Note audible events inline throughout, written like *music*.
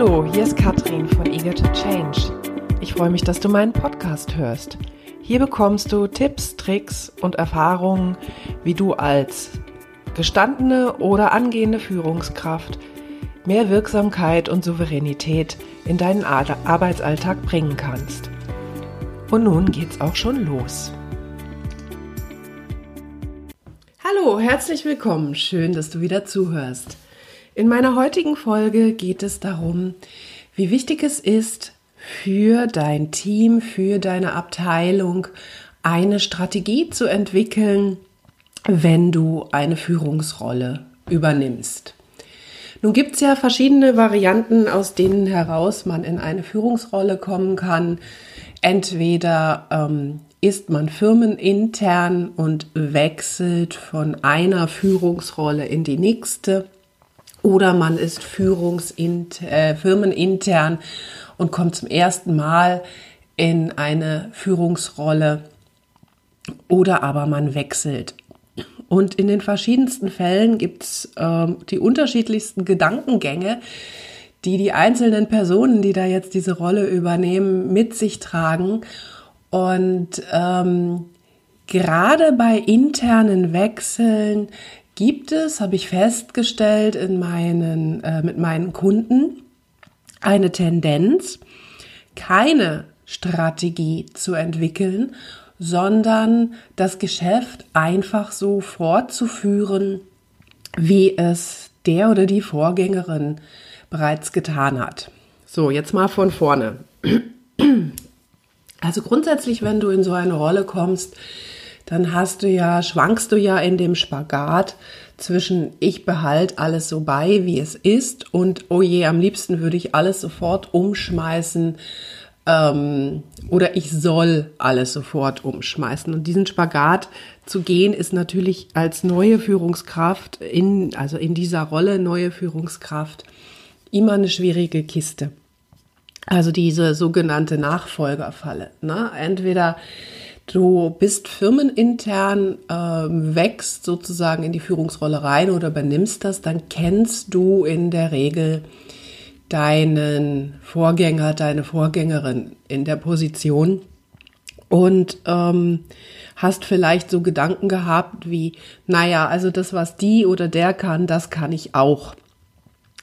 Hallo, hier ist Katrin von Eager to Change. Ich freue mich, dass du meinen Podcast hörst. Hier bekommst du Tipps, Tricks und Erfahrungen, wie du als gestandene oder angehende Führungskraft mehr Wirksamkeit und Souveränität in deinen Arbeitsalltag bringen kannst. Und nun geht's auch schon los. Hallo, herzlich willkommen. Schön, dass du wieder zuhörst. In meiner heutigen Folge geht es darum, wie wichtig es ist, für dein Team, für deine Abteilung eine Strategie zu entwickeln, wenn du eine Führungsrolle übernimmst. Nun gibt es ja verschiedene Varianten, aus denen heraus man in eine Führungsrolle kommen kann. Entweder ähm, ist man firmenintern und wechselt von einer Führungsrolle in die nächste oder man ist Führungsint äh, firmenintern und kommt zum ersten Mal in eine Führungsrolle oder aber man wechselt. Und in den verschiedensten Fällen gibt es ähm, die unterschiedlichsten Gedankengänge, die die einzelnen Personen, die da jetzt diese Rolle übernehmen, mit sich tragen. Und ähm, gerade bei internen Wechseln gibt es, habe ich festgestellt in meinen, äh, mit meinen Kunden, eine Tendenz, keine Strategie zu entwickeln, sondern das Geschäft einfach so fortzuführen, wie es der oder die Vorgängerin bereits getan hat. So, jetzt mal von vorne. *clears throat* Also grundsätzlich, wenn du in so eine Rolle kommst, dann hast du ja, schwankst du ja in dem Spagat zwischen ich behalte alles so bei, wie es ist und oh je, am liebsten würde ich alles sofort umschmeißen ähm, oder ich soll alles sofort umschmeißen. Und diesen Spagat zu gehen ist natürlich als neue Führungskraft in, also in dieser Rolle neue Führungskraft immer eine schwierige Kiste. Also diese sogenannte Nachfolgerfalle. Ne? Entweder du bist firmenintern, äh, wächst sozusagen in die Führungsrolle rein oder übernimmst das, dann kennst du in der Regel deinen Vorgänger, deine Vorgängerin in der Position und ähm, hast vielleicht so Gedanken gehabt wie, naja, also das, was die oder der kann, das kann ich auch.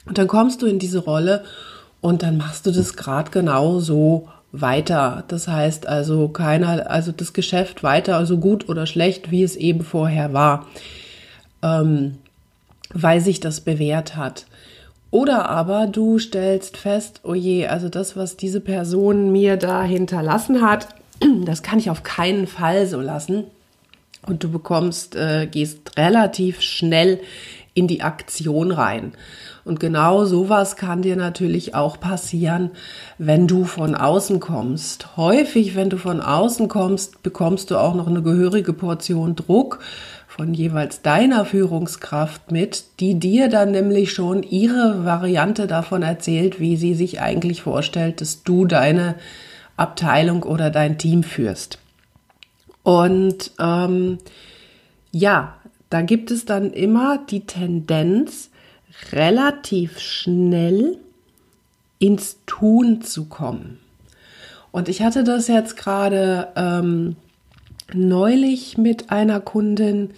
Und dann kommst du in diese Rolle und dann machst du das gerade genau so weiter. Das heißt also keiner, also das Geschäft weiter, also gut oder schlecht, wie es eben vorher war, ähm, weil sich das bewährt hat. Oder aber du stellst fest, oh je, also das, was diese Person mir da hinterlassen hat, *clears throat* das kann ich auf keinen Fall so lassen. Und du bekommst, äh, gehst relativ schnell in die Aktion rein. Und genau sowas kann dir natürlich auch passieren, wenn du von außen kommst. Häufig, wenn du von außen kommst, bekommst du auch noch eine gehörige Portion Druck von jeweils deiner Führungskraft mit, die dir dann nämlich schon ihre Variante davon erzählt, wie sie sich eigentlich vorstellt, dass du deine Abteilung oder dein Team führst. Und ähm, ja, da gibt es dann immer die Tendenz, relativ schnell ins Tun zu kommen. Und ich hatte das jetzt gerade ähm, neulich mit einer Kundin,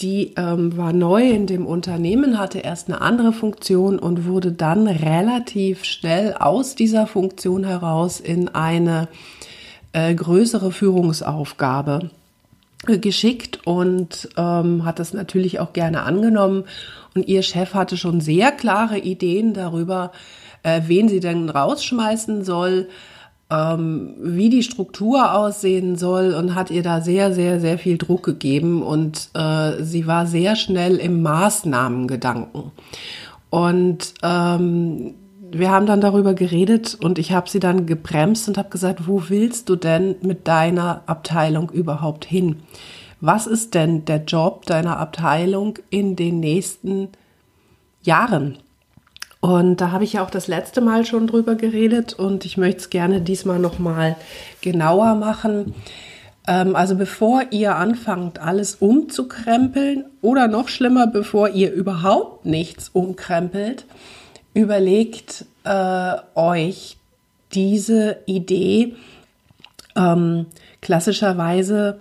die ähm, war neu in dem Unternehmen, hatte erst eine andere Funktion und wurde dann relativ schnell aus dieser Funktion heraus in eine äh, größere Führungsaufgabe geschickt und ähm, hat das natürlich auch gerne angenommen. Und ihr Chef hatte schon sehr klare Ideen darüber, äh, wen sie denn rausschmeißen soll, ähm, wie die Struktur aussehen soll und hat ihr da sehr, sehr, sehr viel Druck gegeben und äh, sie war sehr schnell im Maßnahmengedanken. Und ähm, wir haben dann darüber geredet und ich habe sie dann gebremst und habe gesagt, wo willst du denn mit deiner Abteilung überhaupt hin? Was ist denn der Job deiner Abteilung in den nächsten Jahren? Und da habe ich ja auch das letzte Mal schon drüber geredet und ich möchte es gerne diesmal noch mal genauer machen. Ähm, also bevor ihr anfangt, alles umzukrempeln oder noch schlimmer, bevor ihr überhaupt nichts umkrempelt, überlegt äh, euch diese Idee. Ähm, klassischerweise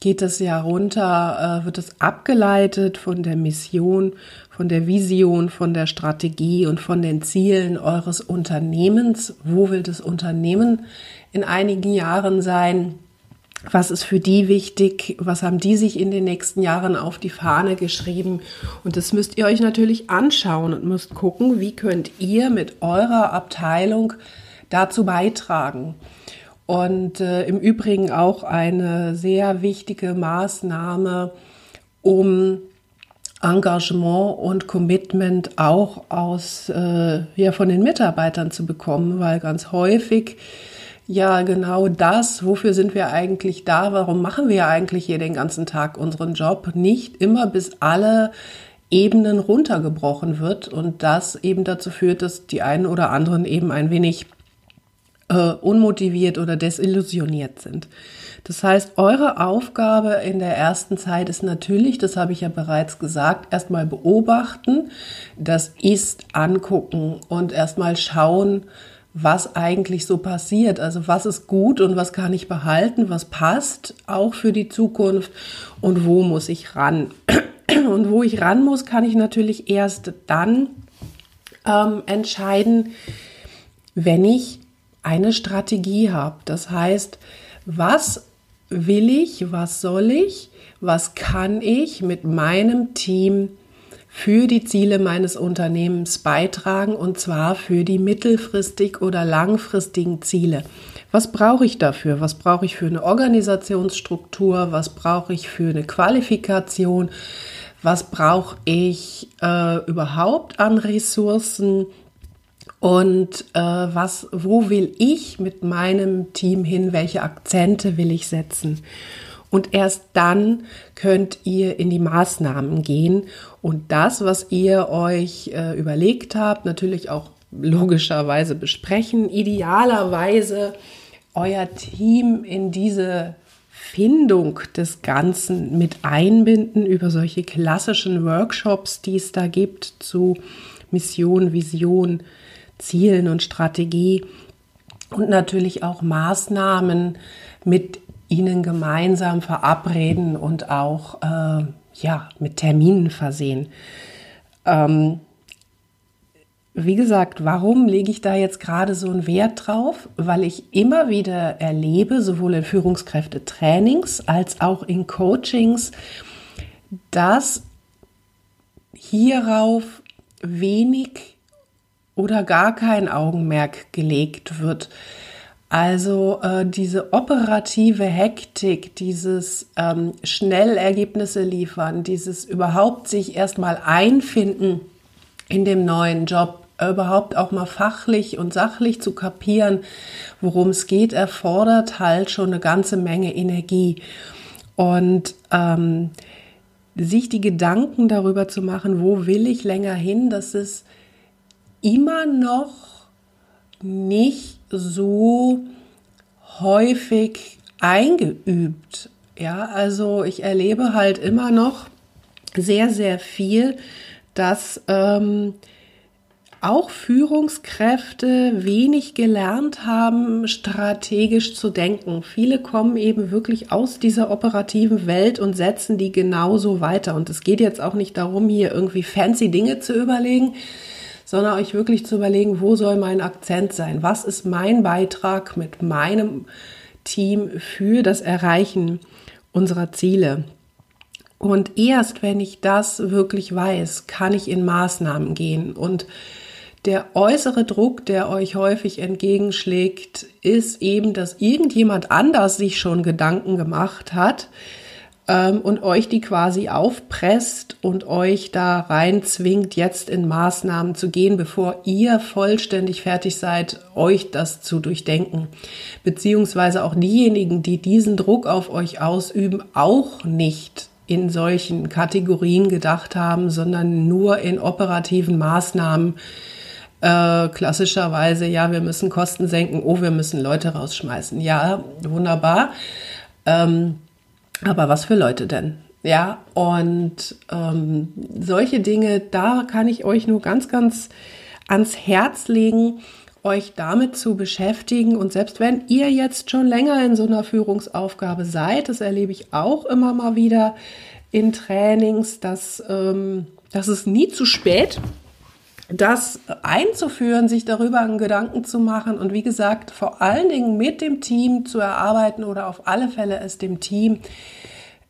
geht es ja runter, äh, wird es abgeleitet von der Mission, von der Vision, von der Strategie und von den Zielen eures Unternehmens. Wo will das Unternehmen in einigen Jahren sein? Was ist für die wichtig? Was haben die sich in den nächsten Jahren auf die Fahne geschrieben? Und das müsst ihr euch natürlich anschauen und müsst gucken, wie könnt ihr mit eurer Abteilung dazu beitragen. Und äh, im Übrigen auch eine sehr wichtige Maßnahme, um Engagement und Commitment auch aus äh, ja von den Mitarbeitern zu bekommen, weil ganz häufig ja genau das, wofür sind wir eigentlich da, warum machen wir eigentlich hier den ganzen Tag unseren Job, nicht immer bis alle Ebenen runtergebrochen wird und das eben dazu führt, dass die einen oder anderen eben ein wenig äh, unmotiviert oder desillusioniert sind. Das heißt, eure Aufgabe in der ersten Zeit ist natürlich, das habe ich ja bereits gesagt, erstmal beobachten, das ist angucken und erstmal schauen, was eigentlich so passiert. Also was ist gut und was kann ich behalten, was passt auch für die Zukunft und wo muss ich ran. *clears throat* Und wo ich ran muss, kann ich natürlich erst dann ähm, entscheiden, wenn ich eine Strategie habe. Das heißt, was will ich, was soll ich, was kann ich mit meinem Team für die Ziele meines Unternehmens beitragen und zwar für die mittelfristig oder langfristigen Ziele. Was brauche ich dafür? Was brauche ich für eine Organisationsstruktur? Was brauche ich für eine Qualifikation? Was brauche ich äh, überhaupt an Ressourcen? Und äh, was, wo will ich mit meinem Team hin? Welche Akzente will ich setzen? Und erst dann könnt ihr in die Maßnahmen gehen und das, was ihr euch äh, überlegt habt, natürlich auch logischerweise besprechen. Idealerweise euer Team in diese Findung des Ganzen mit einbinden über solche klassischen Workshops, die es da gibt zu Mission, Vision, Zielen und Strategie und natürlich auch Maßnahmen mit ihnen gemeinsam verabreden und auch äh, ja, mit Terminen versehen. Ähm, wie gesagt, warum lege ich da jetzt gerade so einen Wert drauf? Weil ich immer wieder erlebe, sowohl in Führungskräftetrainings als auch in Coachings, dass hierauf wenig oder gar kein Augenmerk gelegt wird. Also äh, diese operative Hektik, dieses ähm, schnell Ergebnisse liefern, dieses überhaupt sich erstmal einfinden in dem neuen Job, überhaupt auch mal fachlich und sachlich zu kapieren, worum es geht, erfordert halt schon eine ganze Menge Energie. Und ähm, sich die Gedanken darüber zu machen, wo will ich länger hin, das ist immer noch nicht so häufig eingeübt. Ja, also ich erlebe halt immer noch sehr, sehr viel, dass ähm, auch Führungskräfte wenig gelernt haben, strategisch zu denken. Viele kommen eben wirklich aus dieser operativen Welt und setzen die genauso weiter. Und es geht jetzt auch nicht darum, hier irgendwie fancy Dinge zu überlegen, sondern euch wirklich zu überlegen, wo soll mein Akzent sein? Was ist mein Beitrag mit meinem Team für das Erreichen unserer Ziele? Und erst wenn ich das wirklich weiß, kann ich in Maßnahmen gehen. Und der äußere Druck, der euch häufig entgegenschlägt, ist eben, dass irgendjemand anders sich schon Gedanken gemacht hat, ähm, und euch die quasi aufpresst und euch da rein zwingt, jetzt in Maßnahmen zu gehen, bevor ihr vollständig fertig seid, euch das zu durchdenken. Beziehungsweise auch diejenigen, die diesen Druck auf euch ausüben, auch nicht in solchen Kategorien gedacht haben, sondern nur in operativen Maßnahmen. Äh, klassischerweise, ja, wir müssen Kosten senken, oh, wir müssen Leute rausschmeißen. Ja, wunderbar. Ähm, aber was für Leute denn? Ja, und ähm, solche Dinge, da kann ich euch nur ganz, ganz ans Herz legen, euch damit zu beschäftigen. Und selbst wenn ihr jetzt schon länger in so einer Führungsaufgabe seid, das erlebe ich auch immer mal wieder in Trainings, dass ähm, das ist nie zu spät, das einzuführen, sich darüber einen Gedanken zu machen und wie gesagt, vor allen Dingen mit dem Team zu erarbeiten oder auf alle Fälle es dem Team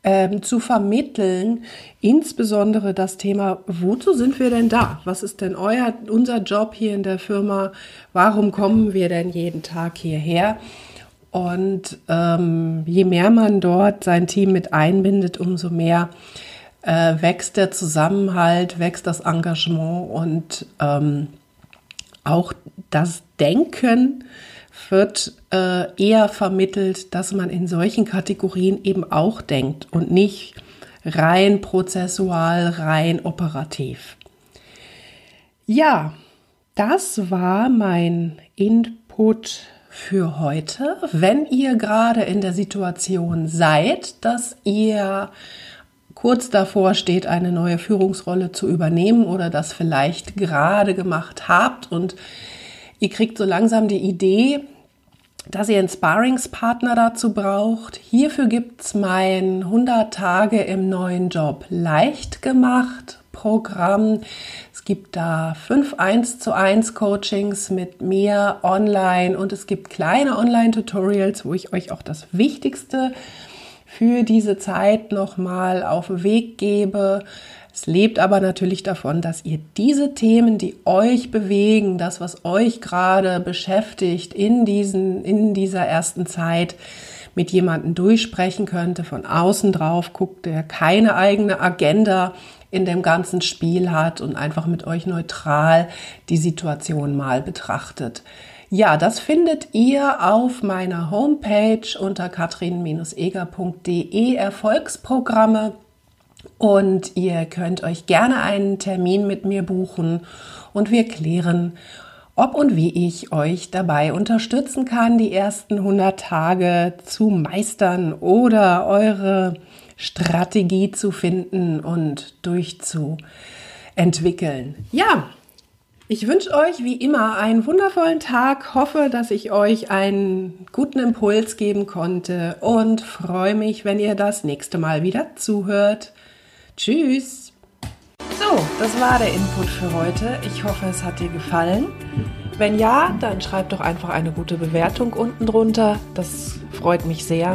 ähm, zu vermitteln, insbesondere das Thema, wozu sind wir denn da? Was ist denn euer, unser Job hier in der Firma? Warum kommen wir denn jeden Tag hierher? Und ähm, je mehr man dort sein Team mit einbindet, umso mehr äh, wächst der Zusammenhalt, wächst das Engagement und ähm, auch das Denken wird äh, eher vermittelt, dass man in solchen Kategorien eben auch denkt und nicht rein prozessual, rein operativ. Ja, das war mein Input für heute. Wenn ihr gerade in der Situation seid, dass ihr kurz davor steht, eine neue Führungsrolle zu übernehmen oder das vielleicht gerade gemacht habt und ihr kriegt so langsam die Idee, dass ihr einen Sparringspartner dazu braucht. Hierfür gibt's mein 100 Tage im neuen Job leicht gemacht Programm. Es gibt da fünf 1 zu 1 Coachings mit mir online und es gibt kleine Online-Tutorials, wo ich euch auch das Wichtigste für diese Zeit nochmal auf den Weg gebe. Es lebt aber natürlich davon, dass ihr diese Themen, die euch bewegen, das, was euch gerade beschäftigt in, diesen, in dieser ersten Zeit, mit jemandem durchsprechen könnte, von außen drauf guckt, der keine eigene Agenda in dem ganzen Spiel hat und einfach mit euch neutral die Situation mal betrachtet. Ja, das findet ihr auf meiner Homepage unter katrin-eger.de Erfolgsprogramme und ihr könnt euch gerne einen Termin mit mir buchen und wir klären, ob und wie ich euch dabei unterstützen kann, die ersten 100 Tage zu meistern oder eure Strategie zu finden und durchzuentwickeln. Ja, ich wünsche euch wie immer einen wundervollen Tag, hoffe, dass ich euch einen guten Impuls geben konnte und freue mich, wenn ihr das nächste Mal wieder zuhört. Tschüss! So, das war der Input für heute. Ich hoffe, es hat dir gefallen. Wenn ja, dann schreib doch einfach eine gute Bewertung unten drunter. Das freut mich sehr.